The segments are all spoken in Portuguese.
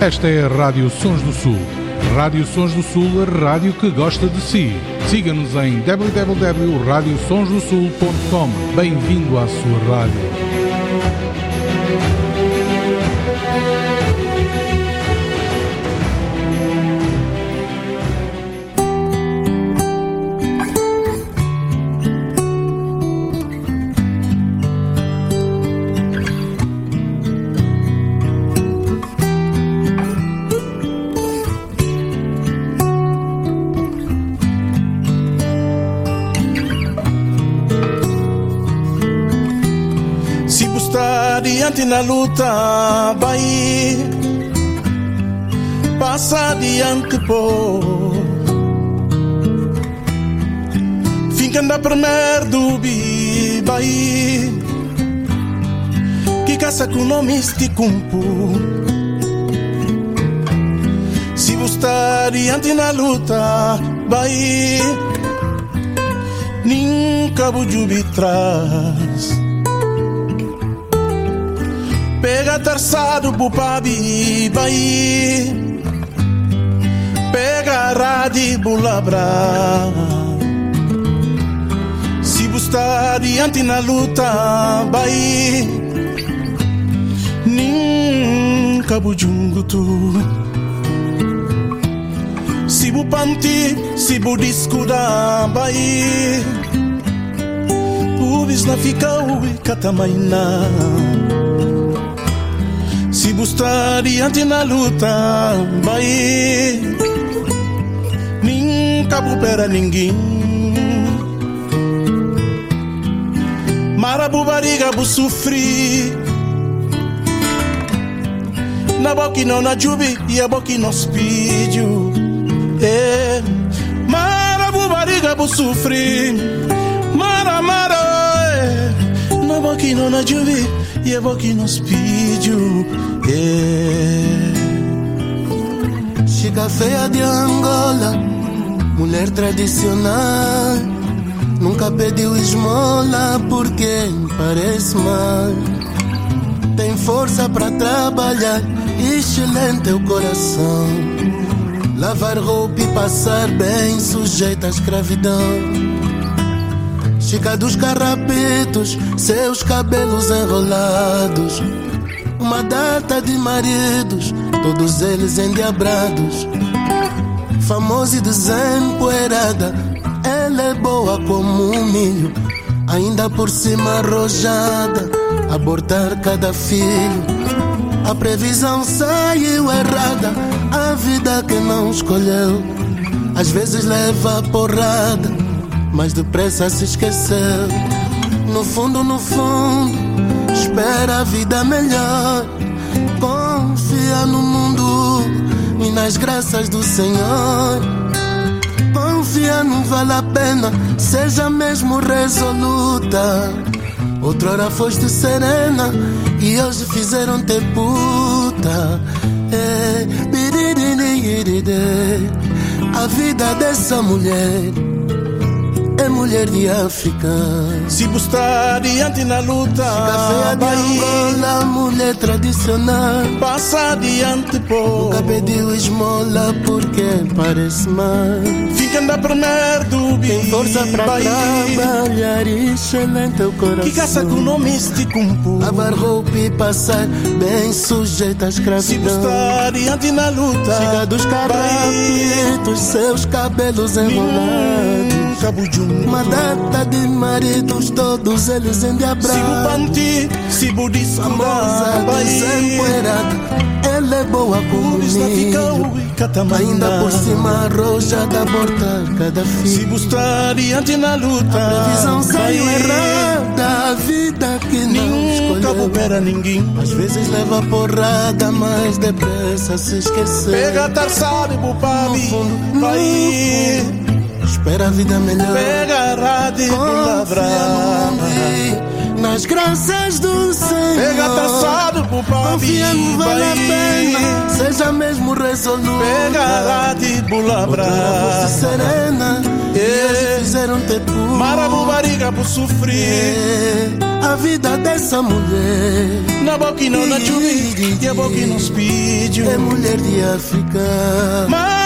Esta é a Rádio Sons do Sul. Rádio Sons do Sul, a rádio que gosta de si. Siga-nos em www.radiosonsdosul.com. Bem-vindo à sua rádio. Adiante na luta, vai passa adiante, pô. Finca da primeira dubi, vai que caça com nome este cumpo. Se está adiante na luta, vai nunca bujubi traz. Pega terçado pro pabi, vai Pega radi bulabra Se buscar diante na luta, vai. Nunca bujungu tu. Se bu panti, se bu discuda, vai Ubis na fica ui katamaina se buscar diante na luta, vai nunca para ninguém. Marabu bariga bu Na boca não na jubi e a boca nos pediu. É. Marabu bariga bu sofri Mara mara é. Na boca não na jubi e a boca nos pediu. Chica feia de Angola, mulher tradicional. Nunca pediu esmola porque parece mal. Tem força para trabalhar, excelente o coração. Lavar roupa e passar bem, sujeita à escravidão. Chica dos carrapetos, seus cabelos enrolados uma data de maridos, todos eles endiabrados. Famosa e desempoeirada, ela é boa como um milho, ainda por cima arrojada, abortar cada filho. A previsão saiu errada, a vida que não escolheu. Às vezes leva porrada, mas depressa se esqueceu. No fundo, no fundo espera a vida melhor. Confia no mundo e nas graças do Senhor. Confia, não vale a pena, seja mesmo resoluta. Outrora foste serena e hoje fizeram te puta. É, a vida dessa mulher é mulher de África. Se buscar diante na luta, Café de Angola, mulher tradicional. Passa adiante, pô. Nunca pediu esmola porque parece mal. Fica na primeira dúvida. Tem força para trabalhar, excelente o coração. Que caça com nome este cumpo. Lavar roupa e passar bem sujeita à escravidão. Se buscar diante na luta, chega dos carrapitos, seus cabelos enrolados. Uma data de maridos, todos eles endiabrados. Sigo panti, sigo desempoeirada. Ela é boa como milho. Ainda por cima arrojada, abortar cada filho. Se buscar diante na luta, a previsão saiu errada. A vida que não escolheu. opera ninguém. Às vezes leva porrada, mas depressa se esqueceu. Pega tarçado e bupabi, vai. Espera a vida melhor. Pega a rádio palavra. Nas graças do Senhor. Pega traçado pro papi. Confia não vale a pena. Seja mesmo resoluta. Pega a rádio palavra. serena. E hoje fizeram te puta. Marabu barriga por sofrer. A vida dessa mulher. Na boca e não na chuvi, e a boca e não speed. É mulher de África. Marabu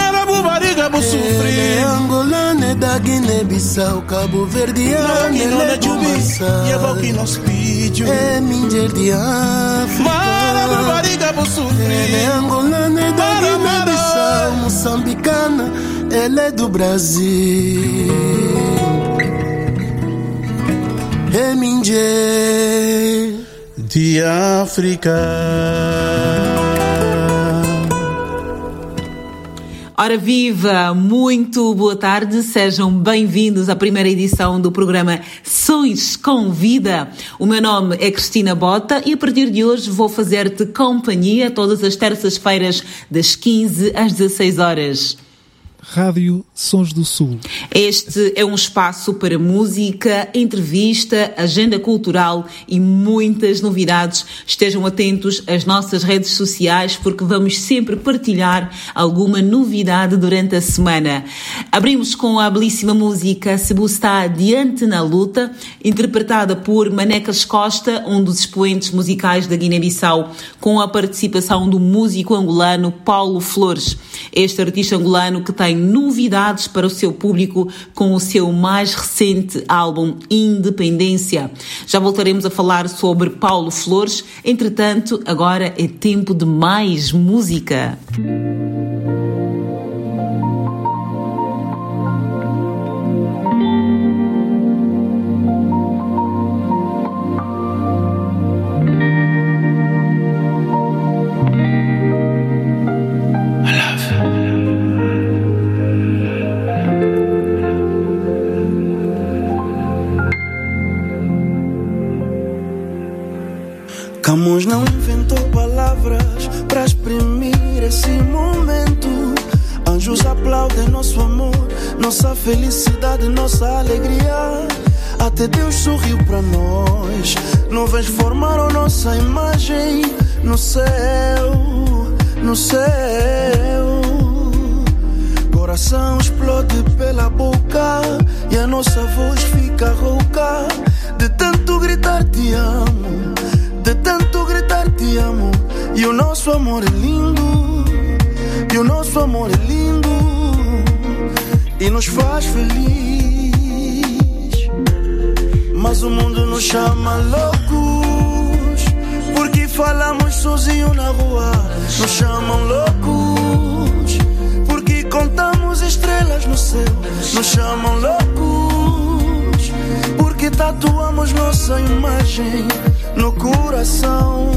por sofrer. É angolana, é da Guiné-Bissau, Cabo Verde, é na chuvi, e a boca e não speed. É mulher de África. Marabu barriga por sofrer. É angolana, é da Guiné-Bissau, moçambicana, ela é do Brasil. Reminje de África. Ora viva, muito boa tarde, sejam bem-vindos à primeira edição do programa Sons com Vida. O meu nome é Cristina Bota e a partir de hoje vou fazer-te companhia todas as terças-feiras das 15 às 16 horas. Rádio Sons do Sul. Este é um espaço para música, entrevista, agenda cultural e muitas novidades. Estejam atentos às nossas redes sociais porque vamos sempre partilhar alguma novidade durante a semana. Abrimos com a belíssima música Cebu está adiante na luta, interpretada por Manecas Costa, um dos expoentes musicais da Guiné-Bissau, com a participação do músico angolano Paulo Flores. Este artista angolano que tem novidades para o seu público com o seu mais recente álbum Independência. Já voltaremos a falar sobre Paulo Flores. Entretanto, agora é tempo de mais música. Camões nossa voz fica rouca de tanto gritar te amo de tanto gritar te amo. E o nosso amor é lindo. E o nosso amor é lindo. E nos faz feliz. Mas o mundo nos chama loucos. Porque falamos sozinho na rua. Nos chamam loucos. Porque contamos estrelas no céu. Nos chamam loucos. Porque tatuamos nossa imagem no coração.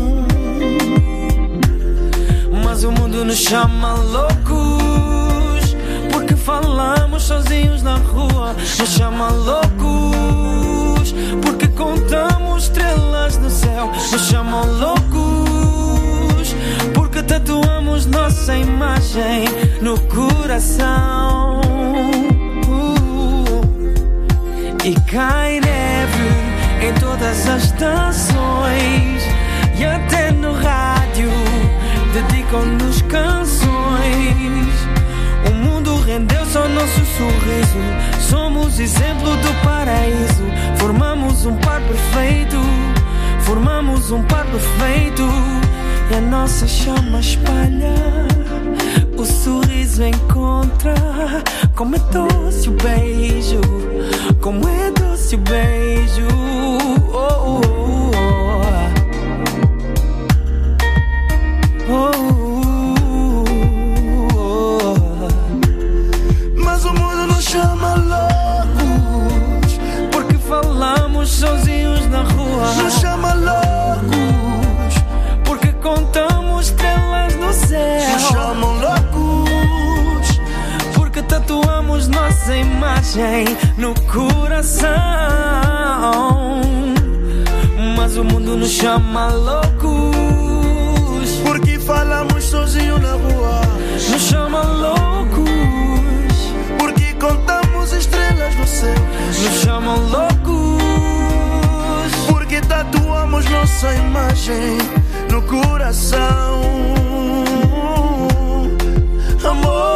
Mas o mundo nos chama loucos, porque falamos sozinhos na rua. Nos chama loucos, porque contamos estrelas no céu. Nos chamam loucos, porque tatuamos nossa imagem no coração. Cai neve em todas as estações e até no rádio dedicam-nos canções. O mundo rendeu-se ao nosso sorriso. Somos exemplo do paraíso. Formamos um par perfeito. Formamos um par perfeito. E a nossa chama espalha. O sorriso encontra. Como é doce o beijo. Como é doce o beijo. Oh, oh, oh. oh. Mas o mundo nos chama loucos. Porque falamos sozinhos na rua. Nos chama loucos. Porque contamos estrelas no céu. Nos chamam tatuamos nossa imagem no coração. Mas o mundo nos chama loucos. Porque falamos sozinho na rua. Nos chama loucos. Porque contamos estrelas no céu. Nos chamam loucos. Porque tatuamos nossa imagem no coração. Amor.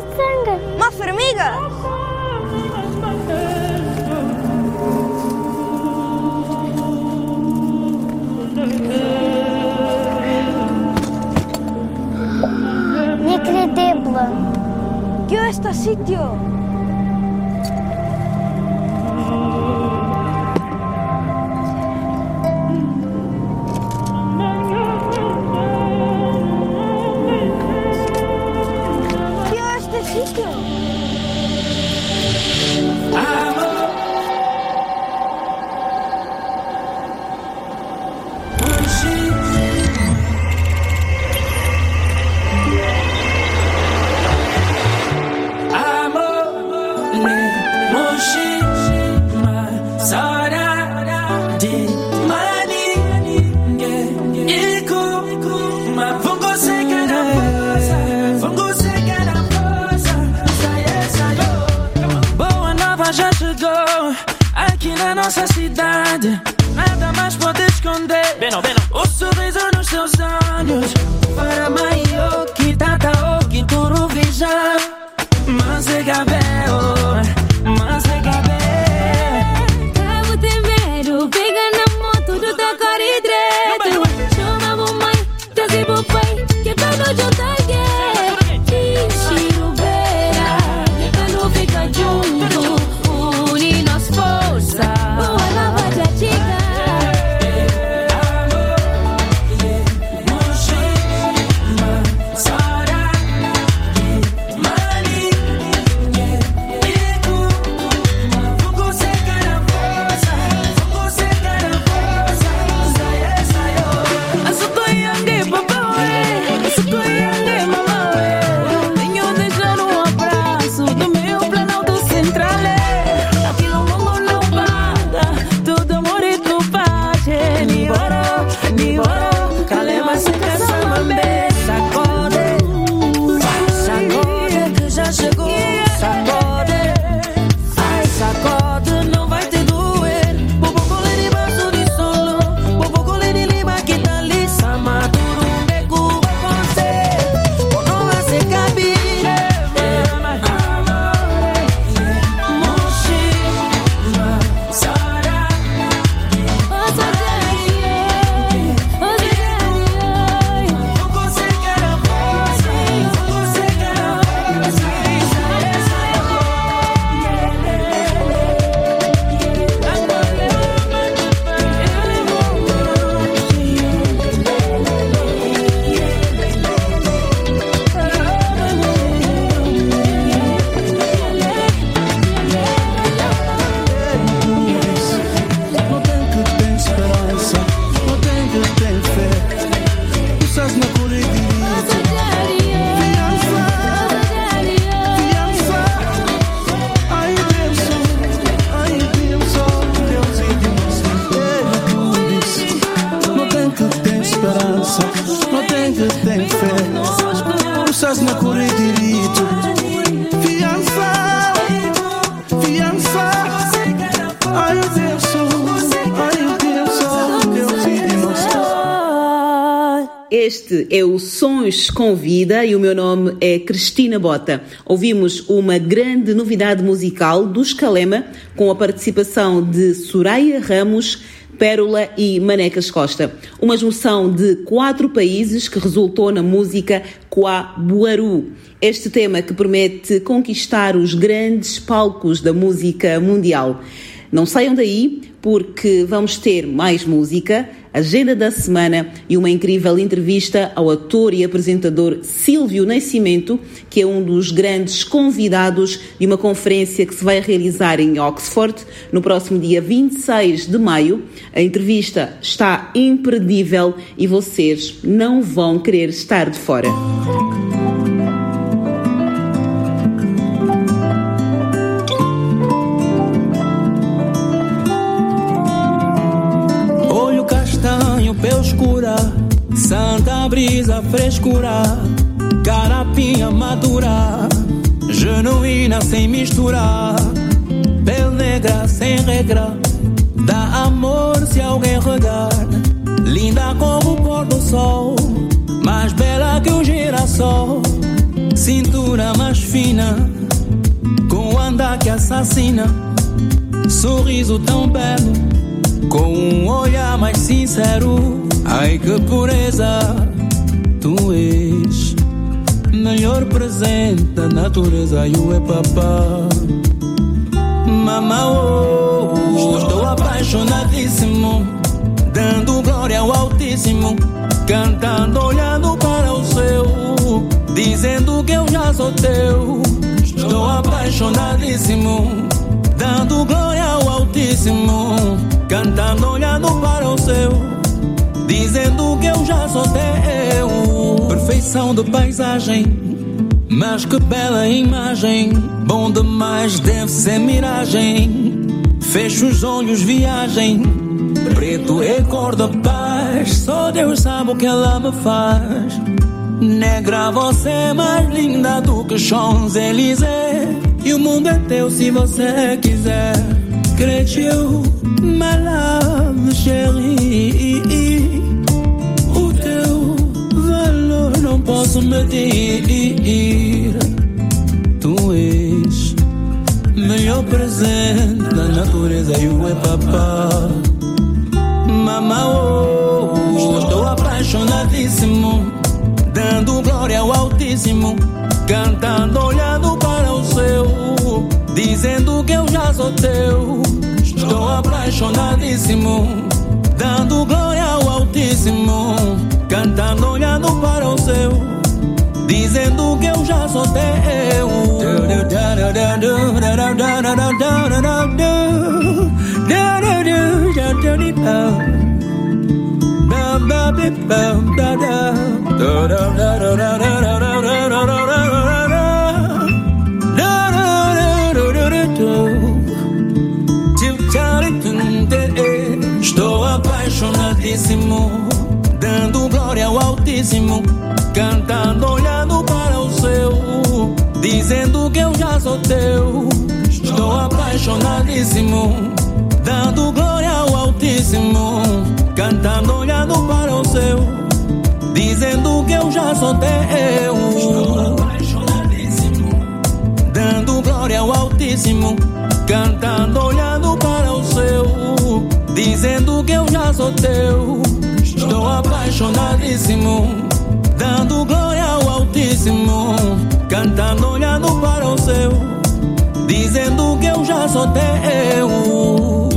miçanga. Uma formiga? Nicredebla. Que é este sítio? Este é o Sons com Vida e o meu nome é Cristina Bota. Ouvimos uma grande novidade musical do Escalema com a participação de Soraya Ramos, Pérola e Manecas Costa. Uma junção de quatro países que resultou na música Qua Buaru. Este tema que promete conquistar os grandes palcos da música mundial. Não saiam daí, porque vamos ter mais música, agenda da semana e uma incrível entrevista ao ator e apresentador Silvio Nascimento, que é um dos grandes convidados de uma conferência que se vai realizar em Oxford no próximo dia 26 de maio. A entrevista está imperdível e vocês não vão querer estar de fora. Santa brisa frescura, carapinha madura, genuína sem misturar, pele negra sem regra, dá amor se alguém regar, linda como o pôr do sol, mais bela que o girassol, cintura mais fina, com andar que assassina, sorriso tão belo com um olhar mais sincero. Ai que pureza, tu és melhor presente da natureza. E o é papá. Mamá, oh, estou apaixonadíssimo, dando glória ao Altíssimo, cantando, olhando para o céu, dizendo que eu já sou teu. Estou apaixonadíssimo, dando glória ao Altíssimo Cantando olhando para o céu Dizendo que eu já sou teu. Perfeição de paisagem Mas que bela imagem. Bom demais deve ser miragem. Fecho os olhos, viagem. Preto é cor da paz Só Deus sabe o que ela me faz. Negra, você é mais linda do que Champs-Élysées. E o mundo é teu se você quiser. Creio my love, chérie. O teu valor não posso medir. Tu és melhor presente da natureza e o é papá. Mamá, oh, estou apaixonadíssimo, dando glória ao Altíssimo, cantando, olhando para o céu, dizendo que eu já sou teu. Apaixonadíssimo, dando glória ao Altíssimo, cantando, olhando para o céu, dizendo que eu já sou teu. apaixonadíssimo, teu. Estou apaixonadíssimo, dando glória ao Altíssimo, cantando, olhando para o céu, dizendo que eu já sou teu. Estou apaixonadíssimo, dando glória ao Altíssimo, cantando, olhando para o céu dizendo que eu já sou teu. Estou apaixonadíssimo, dando glória ao Altíssimo, cantando, olhando para o céu, dizendo que eu já sou teu.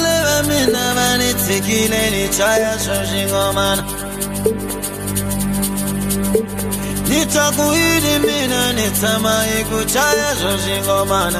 Enlève mes navanes, tequila, les chaya, changing on man. Nitakuhidi mina, nitama, ikuchaya, changing on man.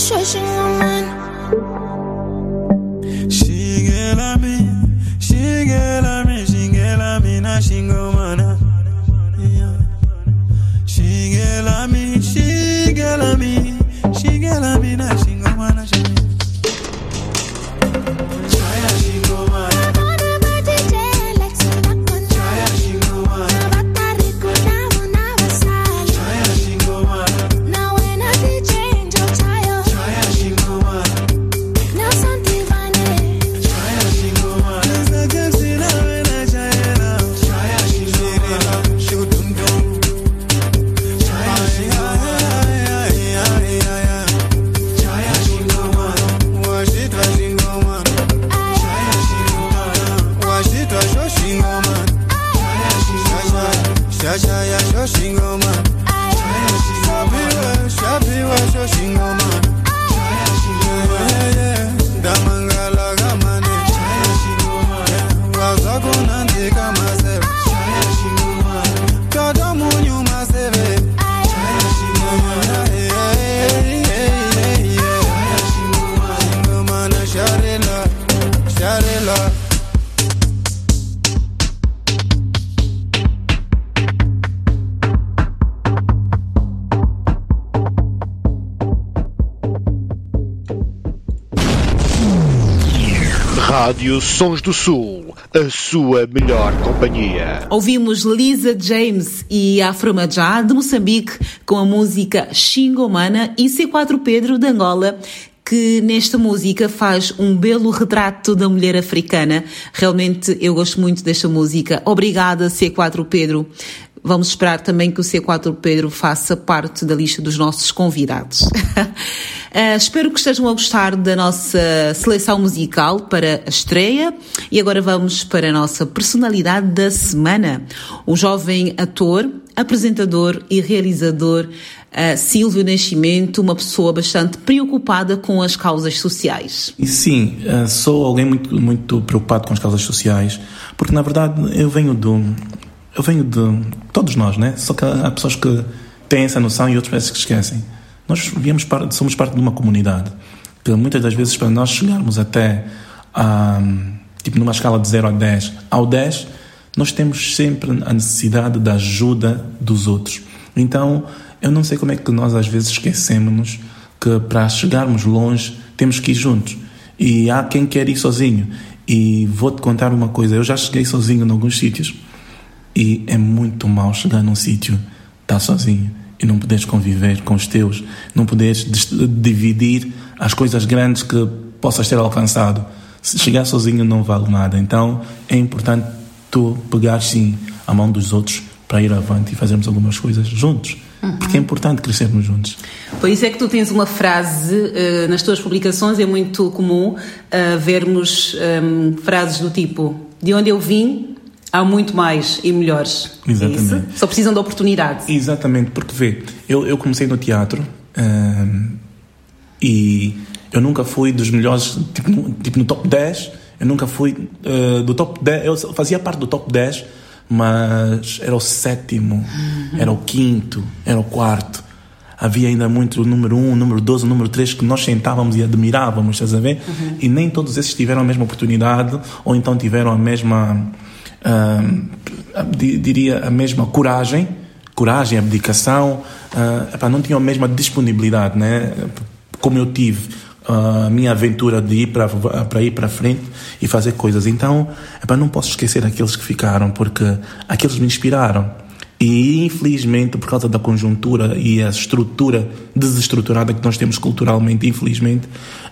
Shushing woman. Sons do Sul, a sua melhor companhia. Ouvimos Lisa James e Afro Majá de Moçambique com a música Xingomana e C4 Pedro de Angola que nesta música faz um belo retrato da mulher africana. Realmente eu gosto muito desta música. Obrigada C4 Pedro. Vamos esperar também que o C4 Pedro faça parte da lista dos nossos convidados. Uh, espero que estejam a gostar da nossa seleção musical para a estreia e agora vamos para a nossa personalidade da semana. O jovem ator, apresentador e realizador uh, Silvio Nascimento, uma pessoa bastante preocupada com as causas sociais. Sim, uh, sou alguém muito, muito preocupado com as causas sociais, porque na verdade eu venho do eu venho de todos nós, né? Só que há pessoas que têm essa noção e outras parece que esquecem. Nós viemos somos parte de uma comunidade que muitas das vezes para nós chegarmos até a, tipo numa escala de 0 a 10, ao 10 nós temos sempre a necessidade da ajuda dos outros. Então, eu não sei como é que nós às vezes esquecemos que para chegarmos longe temos que ir juntos. E há quem quer ir sozinho. E vou-te contar uma coisa, eu já cheguei sozinho em alguns sítios. E é muito mal chegar num sítio, estar tá sozinho e não poderes conviver com os teus, não poderes dividir as coisas grandes que possas ter alcançado. Se chegar sozinho não vale nada. Então é importante tu pegares sim a mão dos outros para ir avante e fazermos algumas coisas juntos. Porque é importante crescermos juntos. Por isso é que tu tens uma frase eh, nas tuas publicações, é muito comum eh, vermos ehm, frases do tipo: De onde eu vim, há muito mais e melhores. É? Exatamente. Só precisam de oportunidade. Exatamente, porque vê, eu, eu comecei no teatro ahm, e eu nunca fui dos melhores, tipo no, tipo no top 10, eu nunca fui ah, do top 10, eu fazia parte do top 10, mas era o sétimo, era o quinto, era o quarto. Havia ainda muito o número 1, o número 12, o número 3 que nós sentávamos e admirávamos, estás a ver? E nem todos esses tiveram a mesma oportunidade ou então tiveram a mesma, di- diria, a mesma coragem, coragem, abdicação, ah, epá, não tinham a mesma disponibilidade, né? Como eu tive a minha aventura de ir para para ir para frente e fazer coisas. Então, epá, não posso esquecer aqueles que ficaram, porque aqueles me inspiraram. E infelizmente, por causa da conjuntura e a estrutura desestruturada que nós temos culturalmente, infelizmente,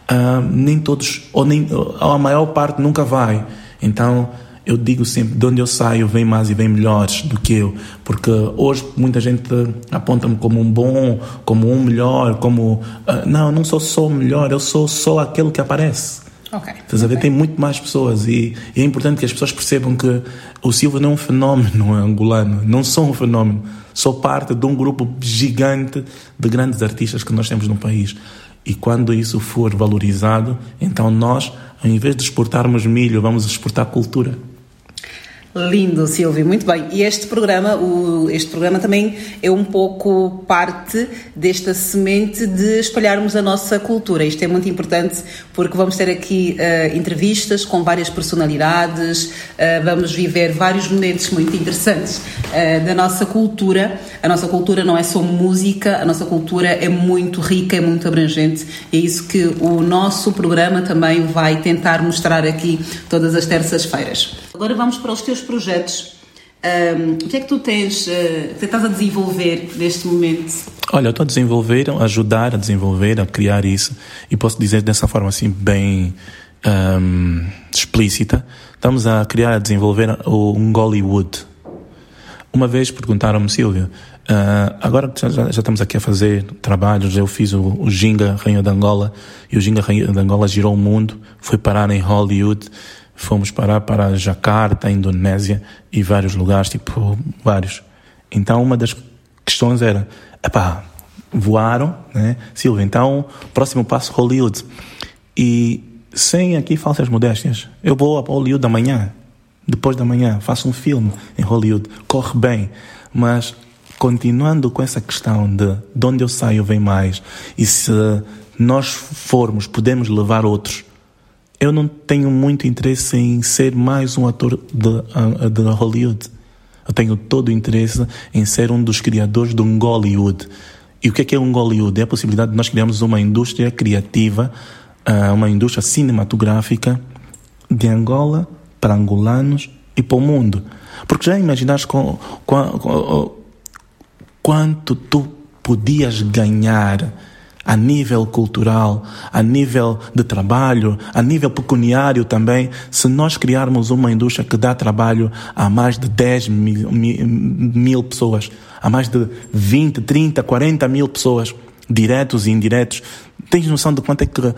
ah, nem todos, ou, nem, ou a maior parte nunca vai. Então, eu digo sempre, de onde eu saio vem mais e vem melhores do que eu, porque hoje muita gente aponta-me como um bom, como um melhor, como ah, não, eu não sou só o melhor, eu sou só aquele que aparece. Ok. Estás a ver? Tem muito mais pessoas e, e é importante que as pessoas percebam que o Silva não é um fenómeno angolano, não sou um fenómeno, sou parte de um grupo gigante de grandes artistas que nós temos no país. E quando isso for valorizado, então nós, ao invés de exportarmos milho, vamos exportar cultura. Lindo, Silvio, muito bem. E este programa, o, este programa também é um pouco parte desta semente de espalharmos a nossa cultura. Isto é muito importante porque vamos ter aqui eh, entrevistas com várias personalidades, eh, vamos viver vários momentos muito interessantes eh, da nossa cultura. A nossa cultura não é só música, a nossa cultura é muito rica, é muito abrangente. É isso que o nosso programa também vai tentar mostrar aqui todas as terças-feiras. Agora vamos para os teus projetos. Ahm, o que é que tu tens, eh, que estás a desenvolver neste momento? Olha, eu estou a desenvolver, a ajudar a desenvolver, a criar isso, e posso dizer dessa forma assim, bem ahm, explícita. Estamos a criar, a desenvolver um Gollywood. Uma vez perguntaram-me, Silvio, ah, agora que já, já estamos aqui a fazer trabalhos, eu fiz o, o Ginga Rainha de Angola, e o Ginga Rainha de Angola girou o mundo, foi parar em Hollywood, fomos parar para Jakarta, Indonésia, e vários lugares, tipo, vários. Então, uma das questões era, epá, voaram, né? Silvio, então, próximo passo, Hollywood. E sem aqui falsas modéstias, eu vou a Hollywood amanhã, depois da manhã, faço um filme em Hollywood, corre bem, mas continuando com essa questão de de onde eu saio vem mais, e se nós formos, podemos levar outros, eu não tenho muito interesse em ser mais um ator de, ah, de Hollywood. Eu tenho todo o interesse em ser um dos criadores de um Gollywood. E o que é, que é um Gollywood? É a possibilidade de nós criarmos uma indústria criativa, ah, uma indústria cinematográfica de Angola para angolanos e para o mundo. Porque já imaginaste com, com, com, quanto tu podias ganhar a nível cultural, a nível de trabalho, a nível pecuniário também, se nós criarmos uma indústria que dá trabalho a mais de 10 mil, mil, pessoas, a mais de 20, 30, 40 mil pessoas, diretos e indiretos, Tens noção de quanto é que uh,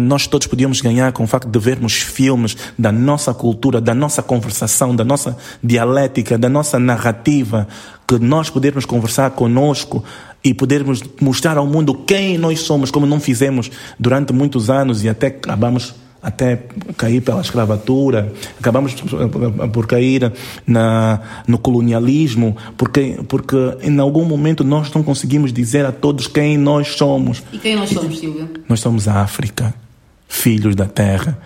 nós todos podíamos ganhar com o facto de vermos filmes da nossa cultura, da nossa conversação, da nossa dialética, da nossa narrativa, que nós podermos conversar conosco e podermos mostrar ao mundo quem nós somos, como não fizemos durante muitos anos e até acabamos até cair pela escravatura, acabamos por cair na, no colonialismo, porque, porque em algum momento nós não conseguimos dizer a todos quem nós somos. E quem nós somos, Silvia? Nós somos a África, filhos da terra.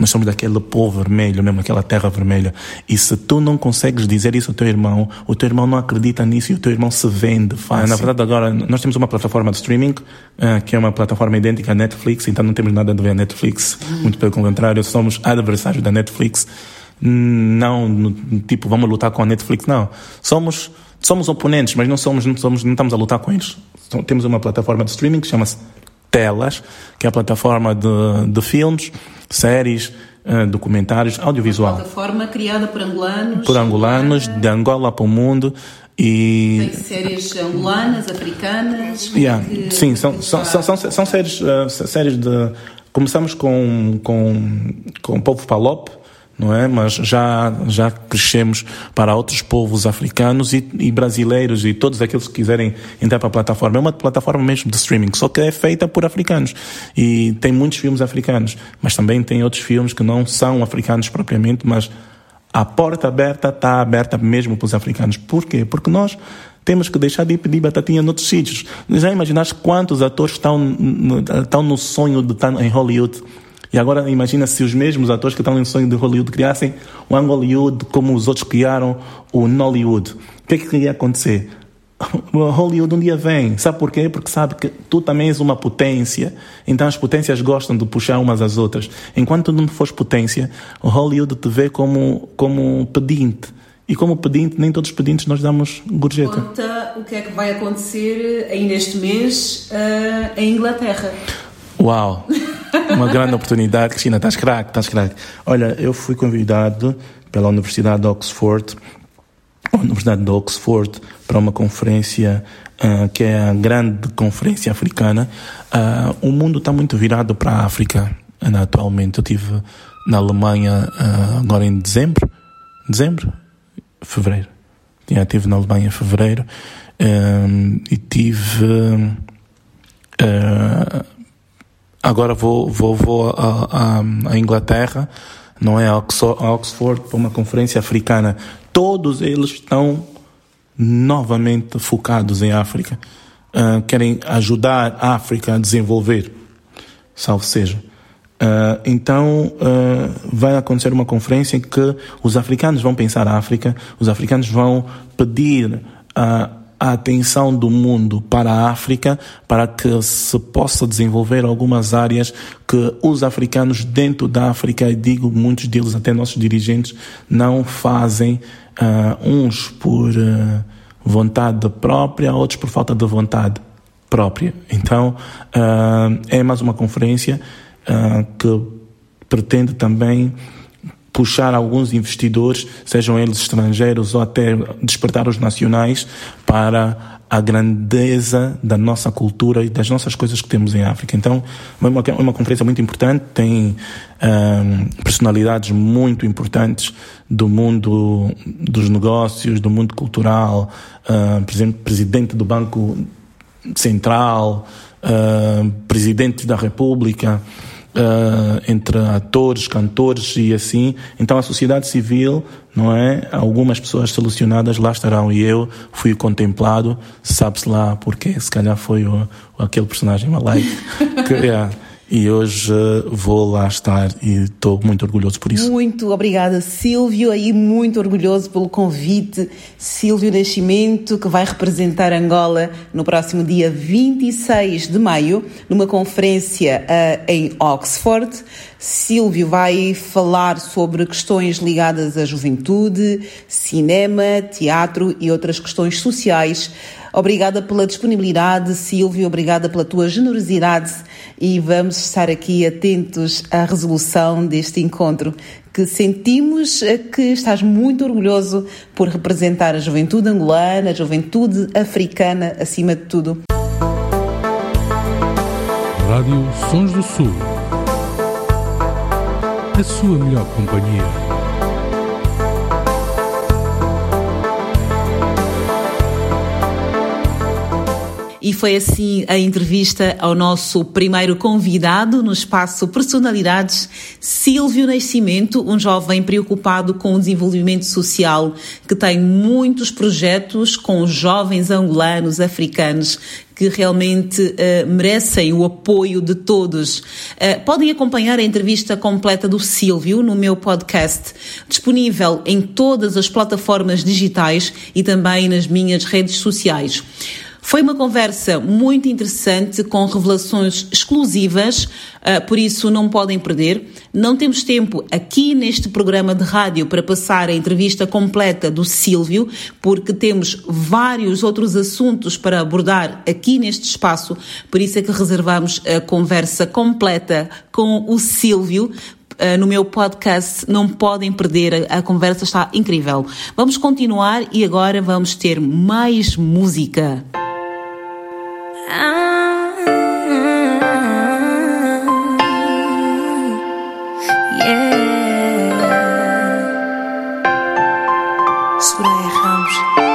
Nós somos daquele povo vermelho, mesmo aquela terra vermelha. E se tu não consegues dizer isso ao teu irmão, o teu irmão não acredita nisso e o teu irmão se vende. Faz. Na verdade, agora, nós temos uma plataforma de streaming, uh, que é uma plataforma idêntica à Netflix, então não temos nada a ver a Netflix. Hum. Muito pelo contrário, somos adversários da Netflix. Não, tipo, vamos lutar com a Netflix, não. Somos, somos oponentes, mas não somos, não somos, não estamos a lutar com eles. Então, temos uma plataforma de streaming que chama-se Telas, que é a plataforma de, de filmes, séries, uh, documentários, audiovisual. Uma plataforma criada por angolanos. Por angolanos, de Angola para o mundo. E... Tem séries angolanas, africanas? Yeah. Que... Sim, são, são, são, são, são séries, uh, séries de. Começamos com, com, com o povo Palop, não é? Mas já, já crescemos para outros povos africanos e, e, brasileiros e todos aqueles que quiserem entrar para a plataforma. É uma plataforma mesmo de streaming, só que é feita por africanos. E tem muitos filmes africanos, mas também tem outros filmes que não são africanos propriamente, mas a porta aberta está aberta mesmo para os africanos. Por quê? Porque nós temos que deixar de pedir batatinha noutros sítios. Já imaginaste quantos atores estão estão no sonho de estar em Hollywood? E agora imagina se os mesmos atores que estão em sonho de Hollywood criassem o Hollywood como os outros criaram o Nollywood. O que é que ia acontecer? O Hollywood um dia vem. Sabe por quê? Porque sabe que tu também és uma potência. Então as potências gostam de puxar umas às outras. Enquanto tu não fores potência, o Hollywood te vê como, como pedinte. E como pedinte, nem todos os pedintes nós damos gorjeta. Conta o que é que vai acontecer ainda este mês uh, em Inglaterra. Uau! Uma grande oportunidade. Cristina, estás craque, estás craque. Olha, eu fui convidado pela Universidade de Oxford, Universidade de Oxford, para uma conferência uh, que é a grande conferência africana. Uh, o mundo está muito virado para a África uh, atualmente. Eu estive na Alemanha agora em dezembro. Dezembro? Fevereiro. Já estive na Alemanha em fevereiro e tive. Uh, Agora vou, vou, vou a Inglaterra, não é? A Oxford, para uma conferência africana. Todos eles estão novamente focados em África. Uh, querem ajudar a África a desenvolver, salvo seja. Uh, então uh, vai acontecer uma conferência em que os africanos vão pensar a África, os africanos vão pedir a a atenção do mundo para a África para que se possa desenvolver algumas áreas que os africanos dentro da África, e digo muitos deles, até nossos dirigentes, não fazem, uh, uns por uh, vontade própria, outros por falta de vontade própria. Então, uh, é mais uma conferência que pretende também puxar alguns investidores, sejam eles estrangeiros ou até despertar os nacionais para a grandeza da nossa cultura e das nossas coisas que temos em África. Então, é uma, é uma conferência muito importante, tem um, personalidades muito importantes do mundo dos negócios, do mundo cultural, uh, por exemplo, presidente do Banco Central, uh, presidente da República, uh, entre atores, cantores e assim. Então a sociedade civil, não é? Algumas pessoas selecionadas lá estarão e eu fui contemplado, sabe-se lá porque se calhar foi o, aquele personagem malaico que é. E hoje vou lá estar e estou muito orgulhoso por isso. Muito obrigada, Silvio, aí muito orgulhoso pelo convite. Silvio Nascimento, que vai representar Angola no próximo dia 26 de maio, numa conferência uh, em Oxford. Silvio vai falar sobre questões ligadas à juventude, cinema, teatro e outras questões sociais. Obrigada pela disponibilidade, Silvio, obrigada pela tua generosidade e vamos estar aqui atentos à resolução deste encontro que sentimos que estás muito orgulhoso por representar a juventude angolana, a juventude africana acima de tudo. Rádio Sons do Sul. A sua melhor companhia. E foi assim a entrevista ao nosso primeiro convidado no espaço Personalidades, Silvio Nascimento, um jovem preocupado com o desenvolvimento social, que tem muitos projetos com jovens angolanos, africanos, que realmente uh, merecem o apoio de todos. Uh, podem acompanhar a entrevista completa do Silvio no meu podcast, disponível em todas as plataformas digitais e também nas minhas redes sociais. Foi uma conversa muito interessante, com revelações exclusivas, uh, por isso não podem perder. Não temos tempo aqui neste programa de rádio para passar a entrevista completa do Silvio, porque temos vários outros assuntos para abordar aqui neste espaço, por isso é que reservamos a conversa completa com o Silvio uh, no meu podcast. Não podem perder, a conversa está incrível. Vamos continuar e agora vamos ter mais música. Ah. querer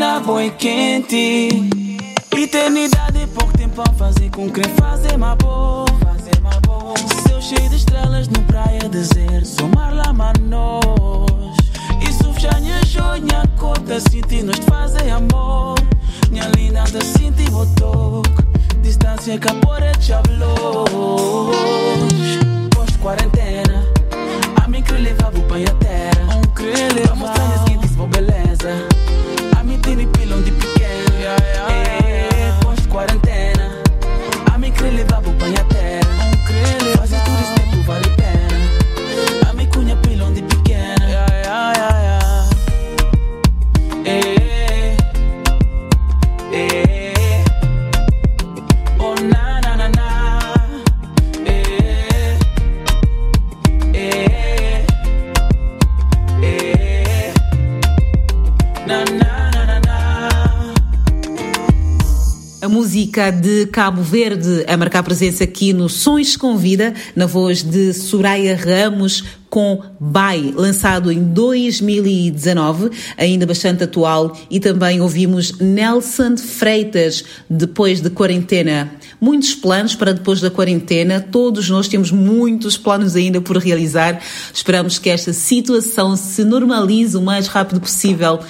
Ai menina boi quente. Eternidade pouco tempo a fazer com quem fazer uma boa Seu cheio de estrelas no praia deserto Somar lá manos. Isso já minha joia cota Sinti nós fazer amor. Minha linda da sinti botou Distância que a porra te hablou Posto quarentena A mim que levava o pai à terra. Um que levava as quintas, beleza música de Cabo Verde a marcar presença aqui no Sons Convida, na voz de Soraya Ramos, com Bai, lançado em 2019, ainda bastante atual, e também ouvimos Nelson Freitas, depois de quarentena. Muitos planos para depois da quarentena, todos nós temos muitos planos ainda por realizar. Esperamos que esta situação se normalize o mais rápido possível,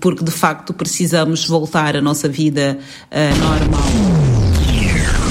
porque de facto precisamos voltar à nossa vida ah, normal.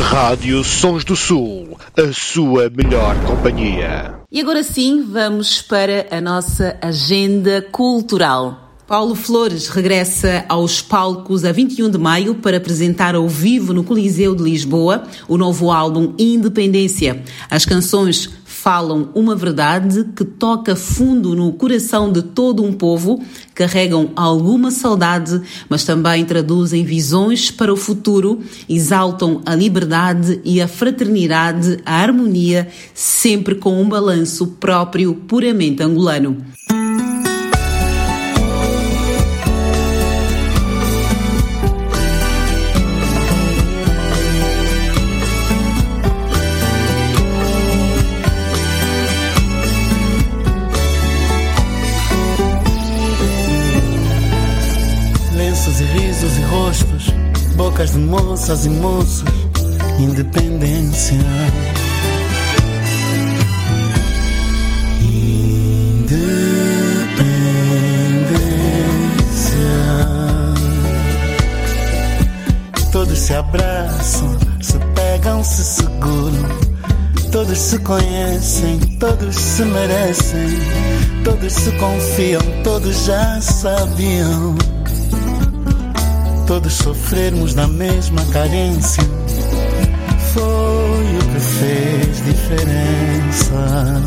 Rádio Sons do Sul, a sua melhor companhia. E agora sim, vamos para a nossa agenda cultural. Paulo Flores regressa aos palcos a 21 de maio para apresentar ao vivo no Coliseu de Lisboa o novo álbum Independência. As canções falam uma verdade que toca fundo no coração de todo um povo, carregam alguma saudade, mas também traduzem visões para o futuro, exaltam a liberdade e a fraternidade, a harmonia, sempre com um balanço próprio puramente angolano. Bocas de moças e moços, independência. Independência. Todos se abraçam, se pegam, se seguram. Todos se conhecem, todos se merecem. Todos se confiam, todos já sabiam. Todos sofrermos da mesma carência. Foi o que fez diferença.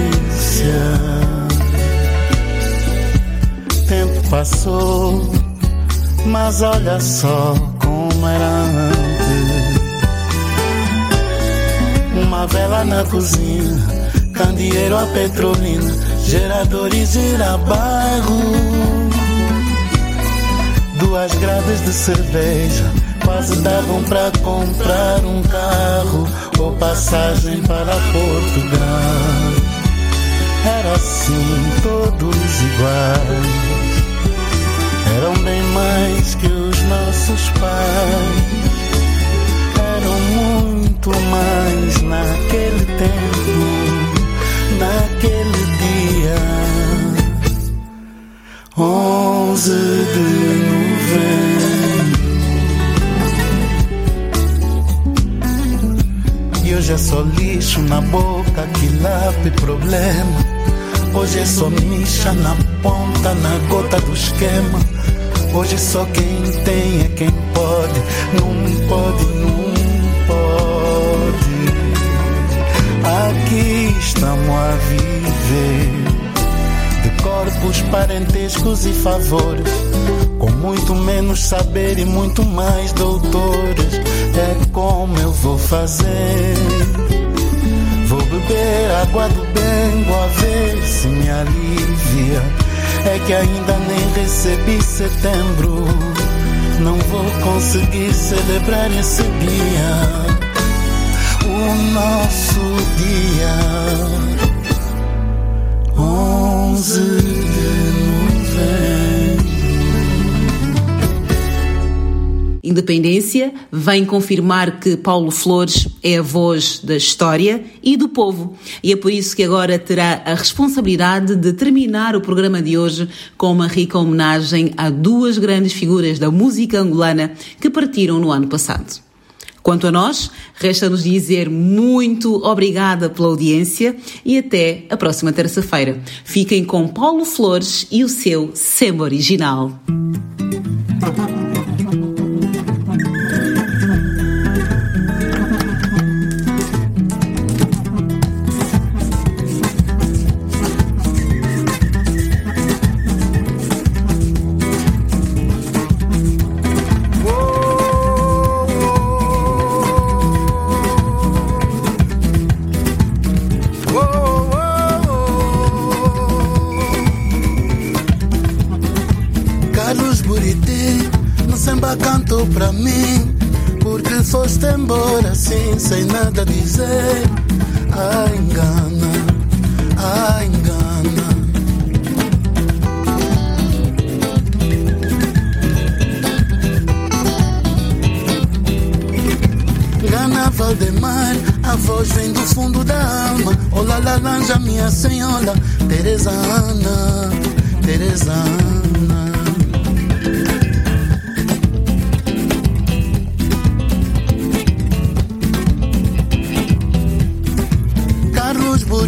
Independência. Tempo passou, mas olha só como era antes. Uma vela na cozinha, candeeiro a petrolina, geradores girabairro. Duas grades de cerveja, quase davam pra comprar um carro ou passagem para Portugal. Era assim, todos iguais. Eram bem mais que os nossos pais. Eram muito mais naquele tempo, naquele dia. 11 de novembro. E hoje é só lixo na boca, quilape, problema. Hoje é só micha na ponta, na gota do esquema. Hoje só quem tem é quem pode, não pode, não pode. Aqui estamos a viver de corpos, parentescos e favores, com muito menos saber e muito mais doutores. É como eu vou fazer beber água do bem, a ver se me alivia. É que ainda nem recebi setembro. Não vou conseguir celebrar esse dia. O nosso dia. 11 de novembro. Independência vem confirmar que Paulo Flores é a voz da história e do povo. E é por isso que agora terá a responsabilidade de terminar o programa de hoje com uma rica homenagem a duas grandes figuras da música angolana que partiram no ano passado. Quanto a nós, resta-nos dizer muito obrigada pela audiência e até a próxima terça-feira. Fiquem com Paulo Flores e o seu Semba Original.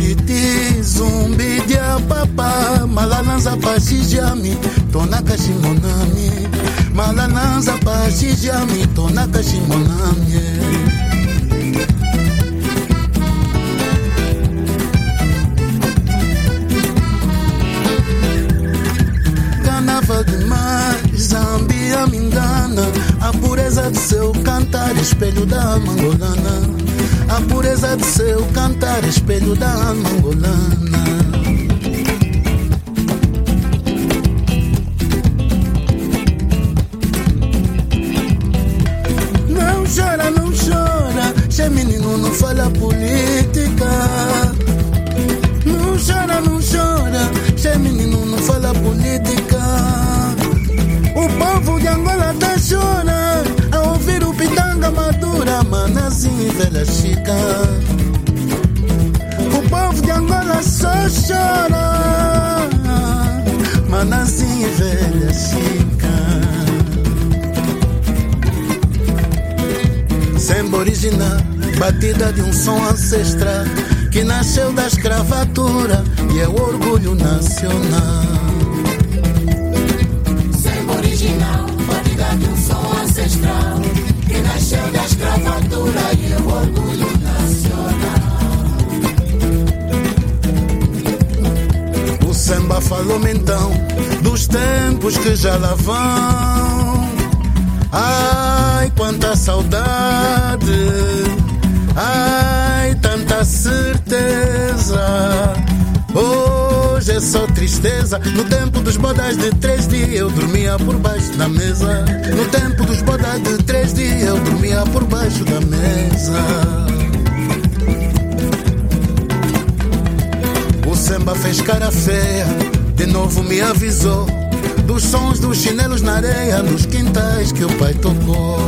Buriti, zumbi de apapa, malananza pashijami, tonaka shimonami, malananza pashijami, tonaka shimonami. Zambia me engana, a pureza do seu cantar, espelho da mangolana. A pureza do seu cantar, espelho da alma angolana. Ancestral que nasceu da escravatura e é o orgulho nacional. Semba original, batida de um som ancestral que nasceu da escravatura e é o orgulho nacional. O samba falou-me então dos tempos que já lá vão. Ai, quanta saudade! Ai, tanta certeza! Hoje é só tristeza. No tempo dos bodas de três dias eu dormia por baixo da mesa. No tempo dos bodas de três dias eu dormia por baixo da mesa. O samba fez cara feia, de novo me avisou. Dos sons dos chinelos na areia, nos quintais que o pai tocou.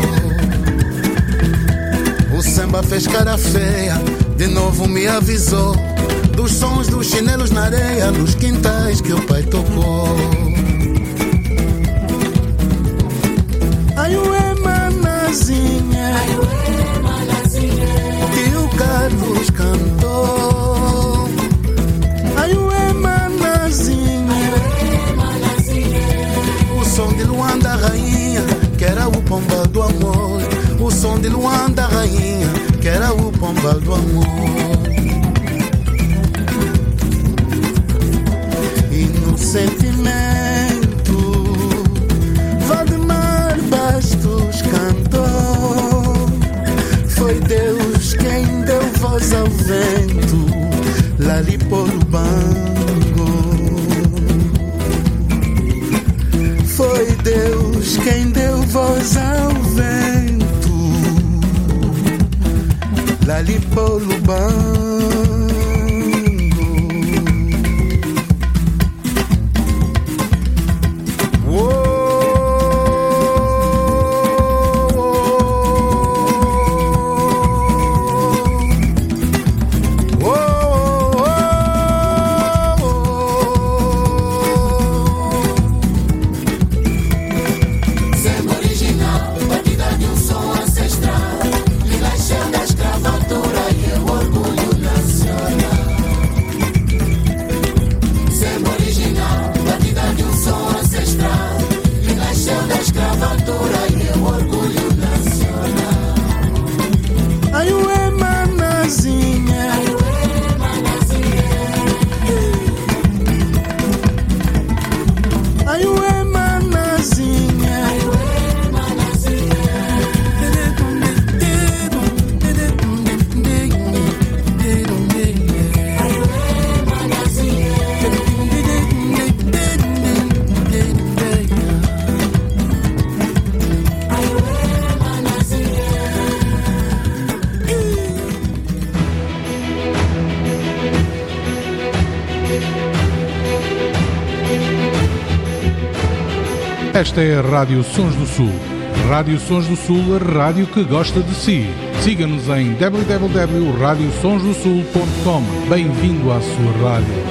O samba fez cara feia, de novo me avisou. Dos sons dos chinelos na areia, nos quintais que o pai tocou. Ai, ué, manazinha, que o Carlos cantou. Ai, ué, manazinha, o som de Luanda rainha, que era o pomba do amor. O som de Luanda rainha, que era o pomba do amor. E no sentimento, Valdemar Bastos cantou. Foi Deus quem deu voz ao vento. Lali Polubango. Foi Deus quem deu voz ao vento. lálẹ́ fọ́ olùgbọ́n. Esta é a Rádio Sons do Sul. Rádio Sons do Sul, a rádio que gosta de si. Siga-nos em www.radiosonsdosul.com. Bem-vindo à sua rádio.